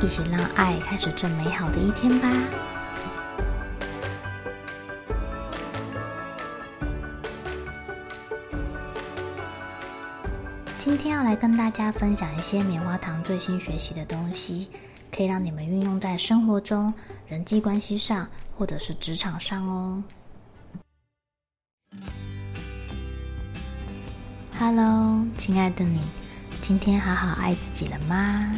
一起让爱开始这美好的一天吧。今天要来跟大家分享一些棉花糖最新学习的东西，可以让你们运用在生活中、人际关系上，或者是职场上哦。Hello，亲爱的你，今天好好爱自己了吗？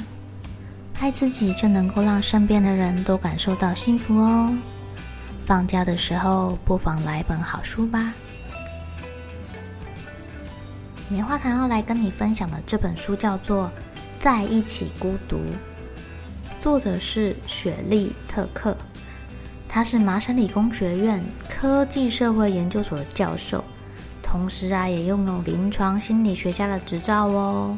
爱自己就能够让身边的人都感受到幸福哦。放假的时候，不妨来本好书吧。棉花糖要来跟你分享的这本书叫做《在一起孤独》，作者是雪莉特克，他是麻省理工学院科技社会研究所的教授，同时啊也拥有临床心理学家的执照哦。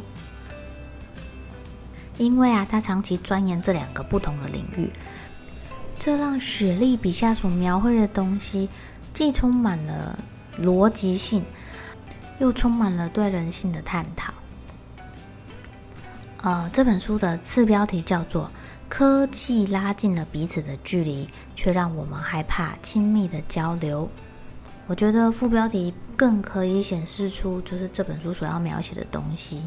因为啊，他长期钻研这两个不同的领域，这让雪莉笔下所描绘的东西，既充满了逻辑性，又充满了对人性的探讨。呃，这本书的次标题叫做《科技拉近了彼此的距离，却让我们害怕亲密的交流》。我觉得副标题更可以显示出，就是这本书所要描写的东西。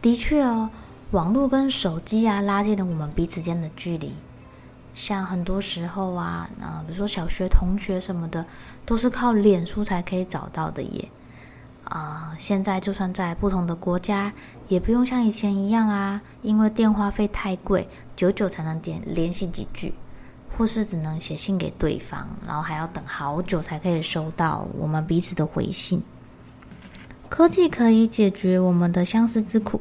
的确哦。网络跟手机啊，拉近了我们彼此间的距离。像很多时候啊，啊，比如说小学同学什么的，都是靠脸书才可以找到的耶。啊，现在就算在不同的国家，也不用像以前一样啦，因为电话费太贵，久久才能点联系几句，或是只能写信给对方，然后还要等好久才可以收到我们彼此的回信。科技可以解决我们的相思之苦。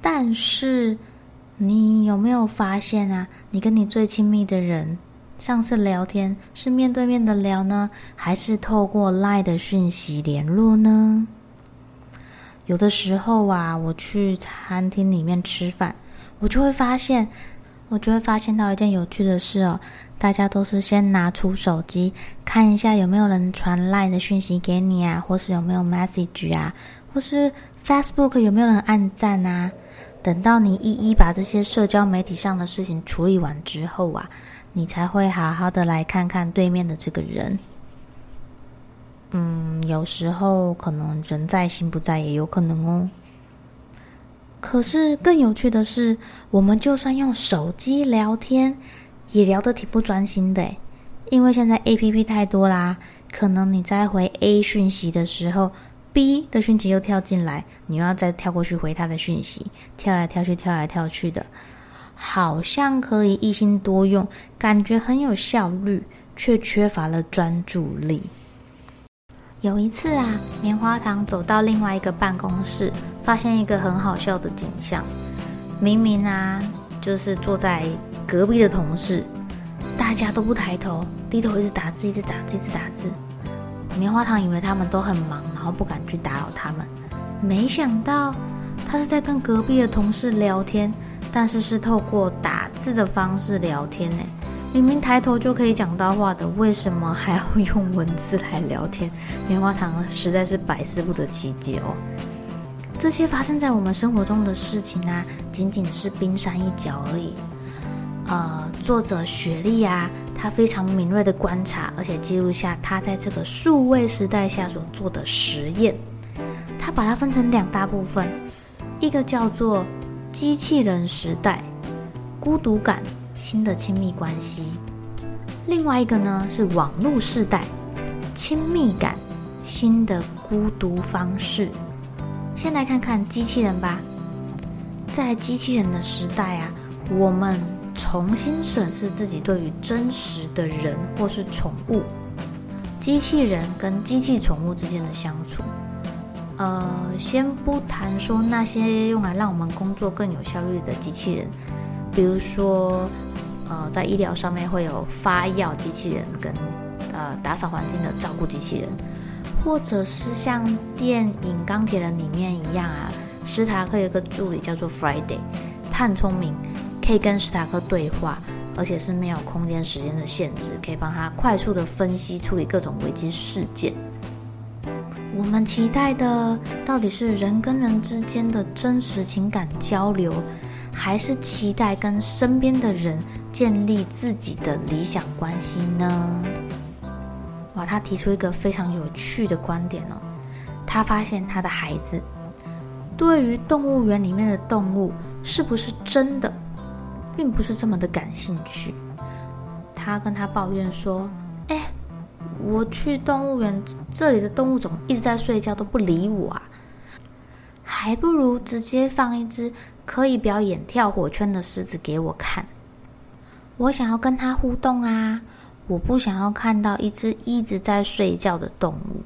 但是，你有没有发现啊？你跟你最亲密的人，上次聊天是面对面的聊呢，还是透过 LINE 的讯息联络呢？有的时候啊，我去餐厅里面吃饭，我就会发现，我就会发现到一件有趣的事哦。大家都是先拿出手机看一下有没有人传 LINE 的讯息给你啊，或是有没有 message 啊，或是 Facebook 有没有人按赞啊？等到你一一把这些社交媒体上的事情处理完之后啊，你才会好好的来看看对面的这个人。嗯，有时候可能人在心不在，也有可能哦。可是更有趣的是，我们就算用手机聊天，也聊得挺不专心的，因为现在 A P P 太多啦，可能你在回 A 讯息的时候。B 的讯息又跳进来，你又要再跳过去回他的讯息，跳来跳去，跳来跳去的，好像可以一心多用，感觉很有效率，却缺乏了专注力。有一次啊，棉花糖走到另外一个办公室，发现一个很好笑的景象。明明啊，就是坐在隔壁的同事，大家都不抬头，低头一直打字，一直打字，一直打字。棉花糖以为他们都很忙，然后不敢去打扰他们。没想到他是在跟隔壁的同事聊天，但是是透过打字的方式聊天呢。明明抬头就可以讲到话的，为什么还要用文字来聊天？棉花糖实在是百思不得其解哦。这些发生在我们生活中的事情啊，仅仅是冰山一角而已。呃，作者雪莉啊。他非常敏锐的观察，而且记录下他在这个数位时代下所做的实验。他把它分成两大部分，一个叫做机器人时代，孤独感，新的亲密关系；另外一个呢是网络时代，亲密感，新的孤独方式。先来看看机器人吧，在机器人的时代啊，我们。重新审视自己对于真实的人或是宠物、机器人跟机器宠物之间的相处。呃，先不谈说那些用来让我们工作更有效率的机器人，比如说呃，在医疗上面会有发药机器人跟呃打扫环境的照顾机器人，或者是像电影《钢铁人》里面一样啊，史塔克有个助理叫做 Friday，他很聪明，可以跟史塔克对话，而且是没有空间时间的限制，可以帮他快速的分析处理各种危机事件。我们期待的到底是人跟人之间的真实情感交流，还是期待跟身边的人建立自己的理想关系呢？哇，他提出一个非常有趣的观点哦。他发现他的孩子对于动物园里面的动物是不是真的，并不是这么的感兴趣。他跟他抱怨说：“哎。”我去动物园，这里的动物怎么一直在睡觉，都不理我啊！还不如直接放一只可以表演跳火圈的狮子给我看。我想要跟他互动啊！我不想要看到一只一直在睡觉的动物，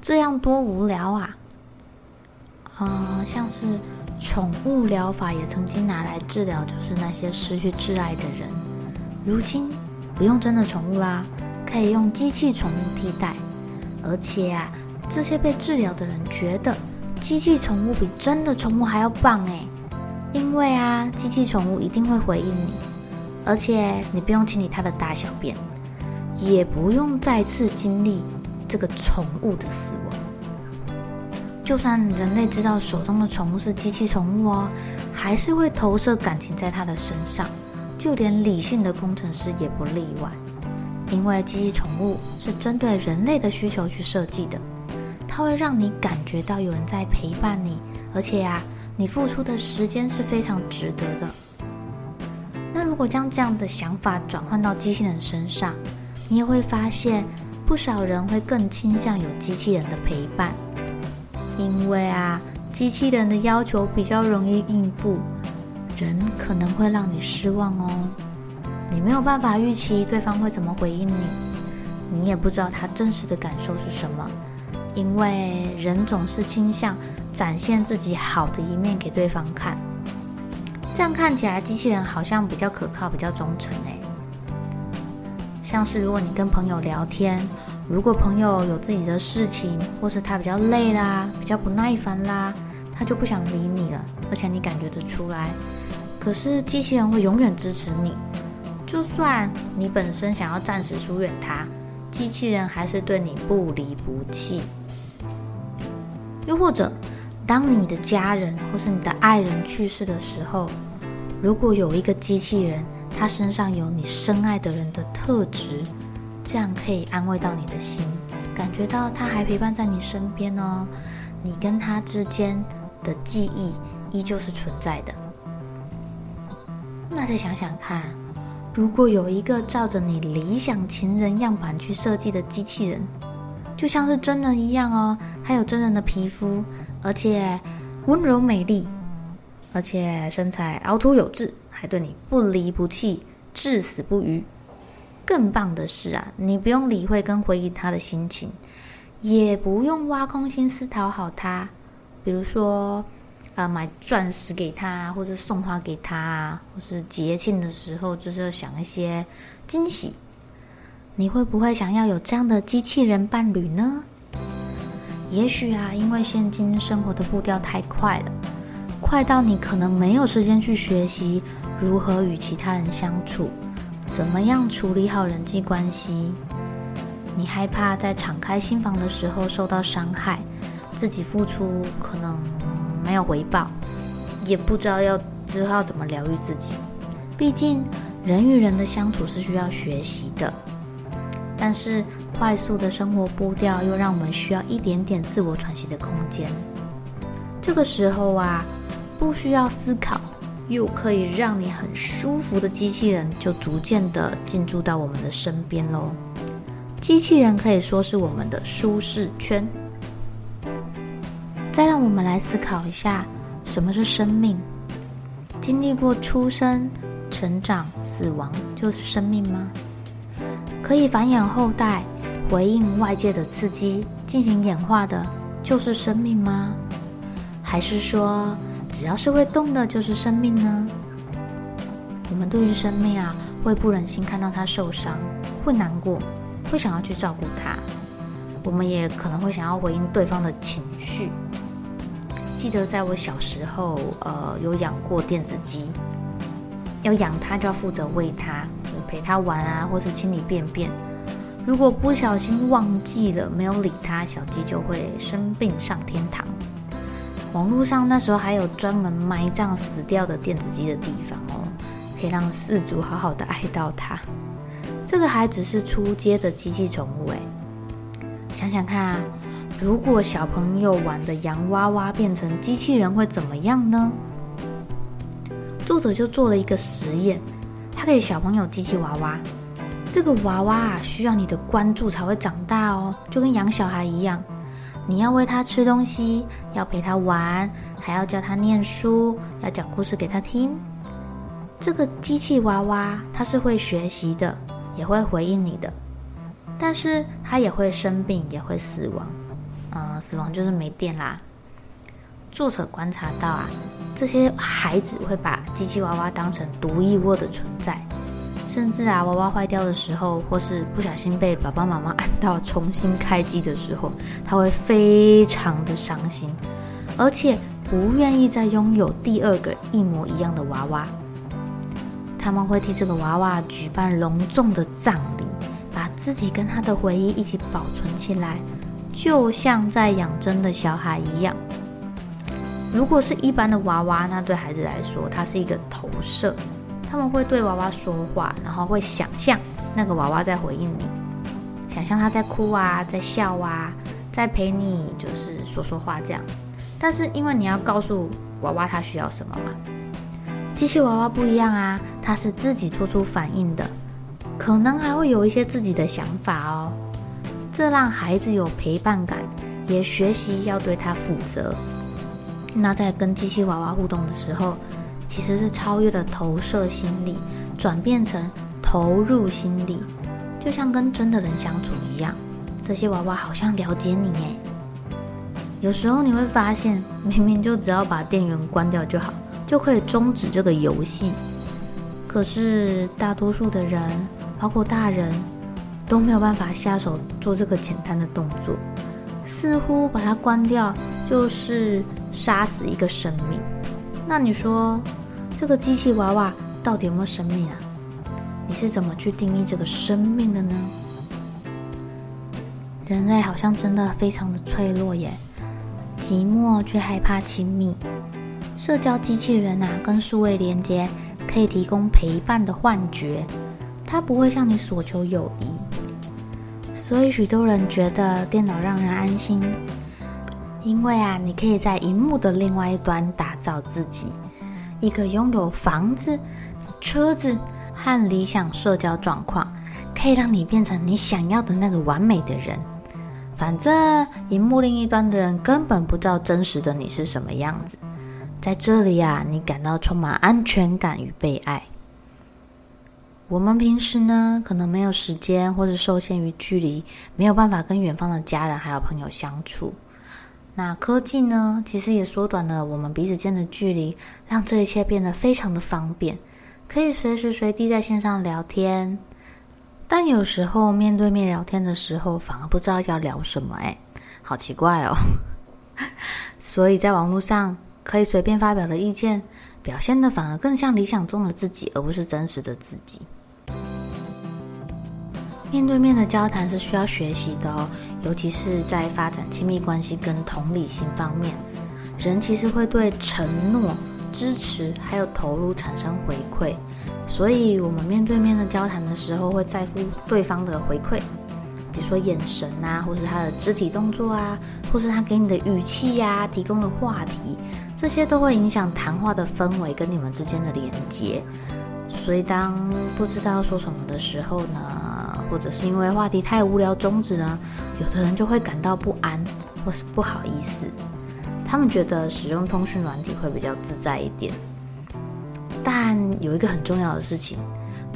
这样多无聊啊！啊，像是宠物疗法也曾经拿来治疗，就是那些失去挚爱的人，如今不用真的宠物啦。可以用机器宠物替代，而且啊，这些被治疗的人觉得机器宠物比真的宠物还要棒哎，因为啊，机器宠物一定会回应你，而且你不用清理它的大小便，也不用再次经历这个宠物的死亡。就算人类知道手中的宠物是机器宠物哦，还是会投射感情在它的身上，就连理性的工程师也不例外。因为机器宠物是针对人类的需求去设计的，它会让你感觉到有人在陪伴你，而且呀，你付出的时间是非常值得的。那如果将这样的想法转换到机器人身上，你也会发现，不少人会更倾向有机器人的陪伴，因为啊，机器人的要求比较容易应付，人可能会让你失望哦。你没有办法预期对方会怎么回应你，你也不知道他真实的感受是什么，因为人总是倾向展现自己好的一面给对方看，这样看起来机器人好像比较可靠、比较忠诚诶。像是如果你跟朋友聊天，如果朋友有自己的事情，或是他比较累啦、比较不耐烦啦，他就不想理你了，而且你感觉得出来。可是机器人会永远支持你。就算你本身想要暂时疏远他，机器人还是对你不离不弃。又或者，当你的家人或是你的爱人去世的时候，如果有一个机器人，他身上有你深爱的人的特质，这样可以安慰到你的心，感觉到他还陪伴在你身边哦。你跟他之间的记忆依旧是存在的。那再想想看。如果有一个照着你理想情人样板去设计的机器人，就像是真人一样哦，还有真人的皮肤，而且温柔美丽，而且身材凹凸有致，还对你不离不弃，至死不渝。更棒的是啊，你不用理会跟回应他的心情，也不用挖空心思讨好他，比如说。啊，买钻石给他，或者送花给他，或是节庆的时候，就是想一些惊喜。你会不会想要有这样的机器人伴侣呢？也许啊，因为现今生活的步调太快了，快到你可能没有时间去学习如何与其他人相处，怎么样处理好人际关系。你害怕在敞开心房的时候受到伤害，自己付出可能。没有回报，也不知道要之后要怎么疗愈自己。毕竟人与人的相处是需要学习的，但是快速的生活步调又让我们需要一点点自我喘息的空间。这个时候啊，不需要思考，又可以让你很舒服的机器人就逐渐的进驻到我们的身边喽。机器人可以说是我们的舒适圈。再让我们来思考一下，什么是生命？经历过出生、成长、死亡，就是生命吗？可以繁衍后代、回应外界的刺激、进行演化的，就是生命吗？还是说，只要是会动的，就是生命呢？我们对于生命啊，会不忍心看到它受伤，会难过，会想要去照顾它。我们也可能会想要回应对方的情绪。记得在我小时候，呃，有养过电子鸡，要养它就要负责喂它，陪它玩啊，或是清理便便。如果不小心忘记了，没有理它，小鸡就会生病上天堂。网络上那时候还有专门埋葬死掉的电子机的地方哦，可以让饲主好好的哀悼它。这个还只是出街的机器宠物哎。想想看啊，如果小朋友玩的洋娃娃变成机器人会怎么样呢？作者就做了一个实验，他给小朋友机器娃娃，这个娃娃啊需要你的关注才会长大哦，就跟养小孩一样，你要喂他吃东西，要陪他玩，还要教他念书，要讲故事给他听。这个机器娃娃它是会学习的，也会回应你的。但是它也会生病，也会死亡，呃，死亡就是没电啦。作者观察到啊，这些孩子会把机器娃娃当成独一无二的存在，甚至啊，娃娃坏掉的时候，或是不小心被爸爸妈妈按到重新开机的时候，他会非常的伤心，而且不愿意再拥有第二个一模一样的娃娃。他们会替这个娃娃举办隆重的葬礼。把自己跟他的回忆一起保存起来，就像在养真的小孩一样。如果是一般的娃娃，那对孩子来说，它是一个投射。他们会对娃娃说话，然后会想象那个娃娃在回应你，想象他在哭啊，在笑啊，在陪你，就是说说话这样。但是因为你要告诉娃娃他需要什么嘛，机器娃娃不一样啊，它是自己做出反应的。可能还会有一些自己的想法哦，这让孩子有陪伴感，也学习要对他负责。那在跟机器娃娃互动的时候，其实是超越了投射心理，转变成投入心理，就像跟真的人相处一样。这些娃娃好像了解你耶。有时候你会发现，明明就只要把电源关掉就好，就可以终止这个游戏。可是大多数的人。包括大人都没有办法下手做这个简单的动作，似乎把它关掉就是杀死一个生命。那你说，这个机器娃娃到底有没有生命啊？你是怎么去定义这个生命的呢？人类好像真的非常的脆弱耶，寂寞却害怕亲密。社交机器人啊，跟数位连接可以提供陪伴的幻觉。它不会向你索求友谊，所以许多人觉得电脑让人安心，因为啊，你可以在荧幕的另外一端打造自己，一个拥有房子、车子和理想社交状况，可以让你变成你想要的那个完美的人。反正荧幕另一端的人根本不知道真实的你是什么样子，在这里呀，你感到充满安全感与被爱。我们平时呢，可能没有时间，或者受限于距离，没有办法跟远方的家人还有朋友相处。那科技呢，其实也缩短了我们彼此间的距离，让这一切变得非常的方便，可以随时随地在线上聊天。但有时候面对面聊天的时候，反而不知道要聊什么，哎，好奇怪哦。所以在网络上可以随便发表的意见，表现的反而更像理想中的自己，而不是真实的自己。面对面的交谈是需要学习的哦，尤其是在发展亲密关系跟同理心方面，人其实会对承诺、支持还有投入产生回馈，所以我们面对面的交谈的时候会在乎对方的回馈，比如说眼神啊，或是他的肢体动作啊，或是他给你的语气呀，提供的话题，这些都会影响谈话的氛围跟你们之间的连接。所以当不知道说什么的时候呢？或者是因为话题太无聊终止呢，有的人就会感到不安或是不好意思。他们觉得使用通讯软体会比较自在一点。但有一个很重要的事情，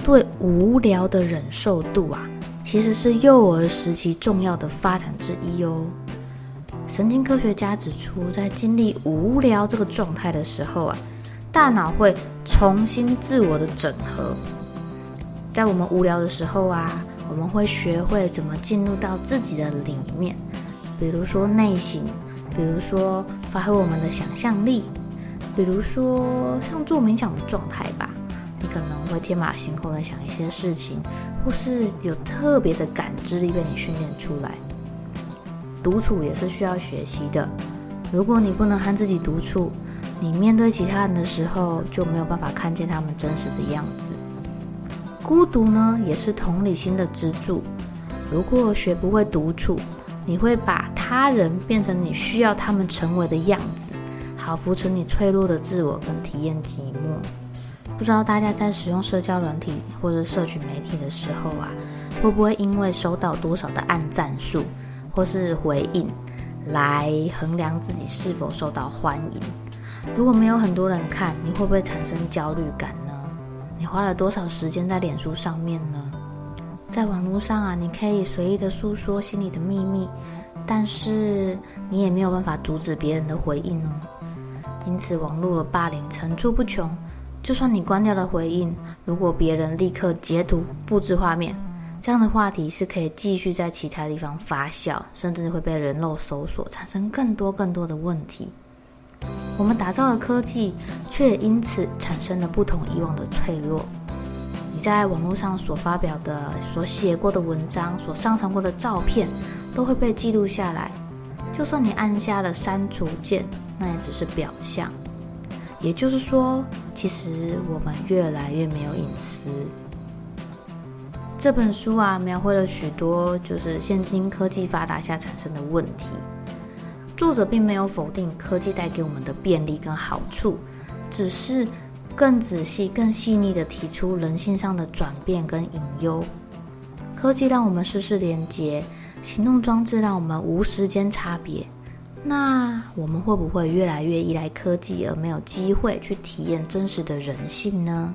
对无聊的忍受度啊，其实是幼儿时期重要的发展之一哦。神经科学家指出，在经历无聊这个状态的时候啊，大脑会重新自我的整合。在我们无聊的时候啊，我们会学会怎么进入到自己的里面，比如说内省，比如说发挥我们的想象力，比如说像做冥想的状态吧。你可能会天马行空的想一些事情，或是有特别的感知力被你训练出来。独处也是需要学习的。如果你不能和自己独处，你面对其他人的时候就没有办法看见他们真实的样子。孤独呢，也是同理心的支柱。如果学不会独处，你会把他人变成你需要他们成为的样子，好扶持你脆弱的自我跟体验寂寞。不知道大家在使用社交软体或者社群媒体的时候啊，会不会因为收到多少的按赞数或是回应？来衡量自己是否受到欢迎。如果没有很多人看，你会不会产生焦虑感？你花了多少时间在脸书上面呢？在网络上啊，你可以随意的诉说心里的秘密，但是你也没有办法阻止别人的回应哦。因此，网络的霸凌层出不穷。就算你关掉了回应，如果别人立刻截图复制画面。这样的话题是可以继续在其他地方发酵，甚至会被人肉搜索，产生更多更多的问题。我们打造了科技，却因此产生了不同以往的脆弱。你在网络上所发表的、所写过的文章、所上传过的照片，都会被记录下来。就算你按下了删除键，那也只是表象。也就是说，其实我们越来越没有隐私。这本书啊，描绘了许多就是现今科技发达下产生的问题。作者并没有否定科技带给我们的便利跟好处，只是更仔细、更细腻的提出人性上的转变跟隐忧。科技让我们事事连接，行动装置让我们无时间差别。那我们会不会越来越依赖科技，而没有机会去体验真实的人性呢？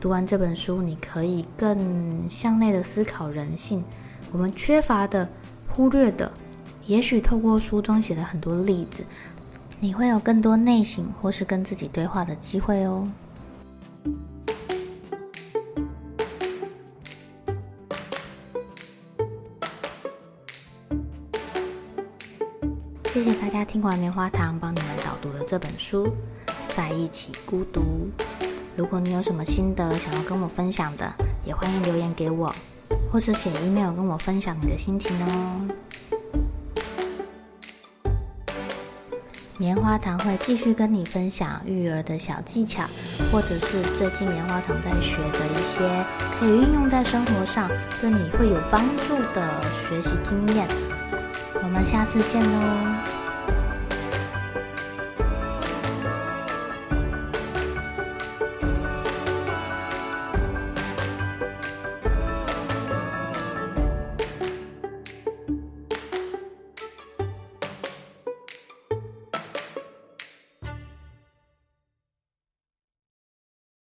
读完这本书，你可以更向内的思考人性，我们缺乏的、忽略的，也许透过书中写的很多例子，你会有更多内省或是跟自己对话的机会哦。谢谢大家听完棉花糖帮你们导读了这本书，在一起孤独。如果你有什么心得想要跟我分享的，也欢迎留言给我，或是写 email 跟我分享你的心情哦。棉花糖会继续跟你分享育儿的小技巧，或者是最近棉花糖在学的一些可以运用在生活上，对你会有帮助的学习经验。我们下次见喽！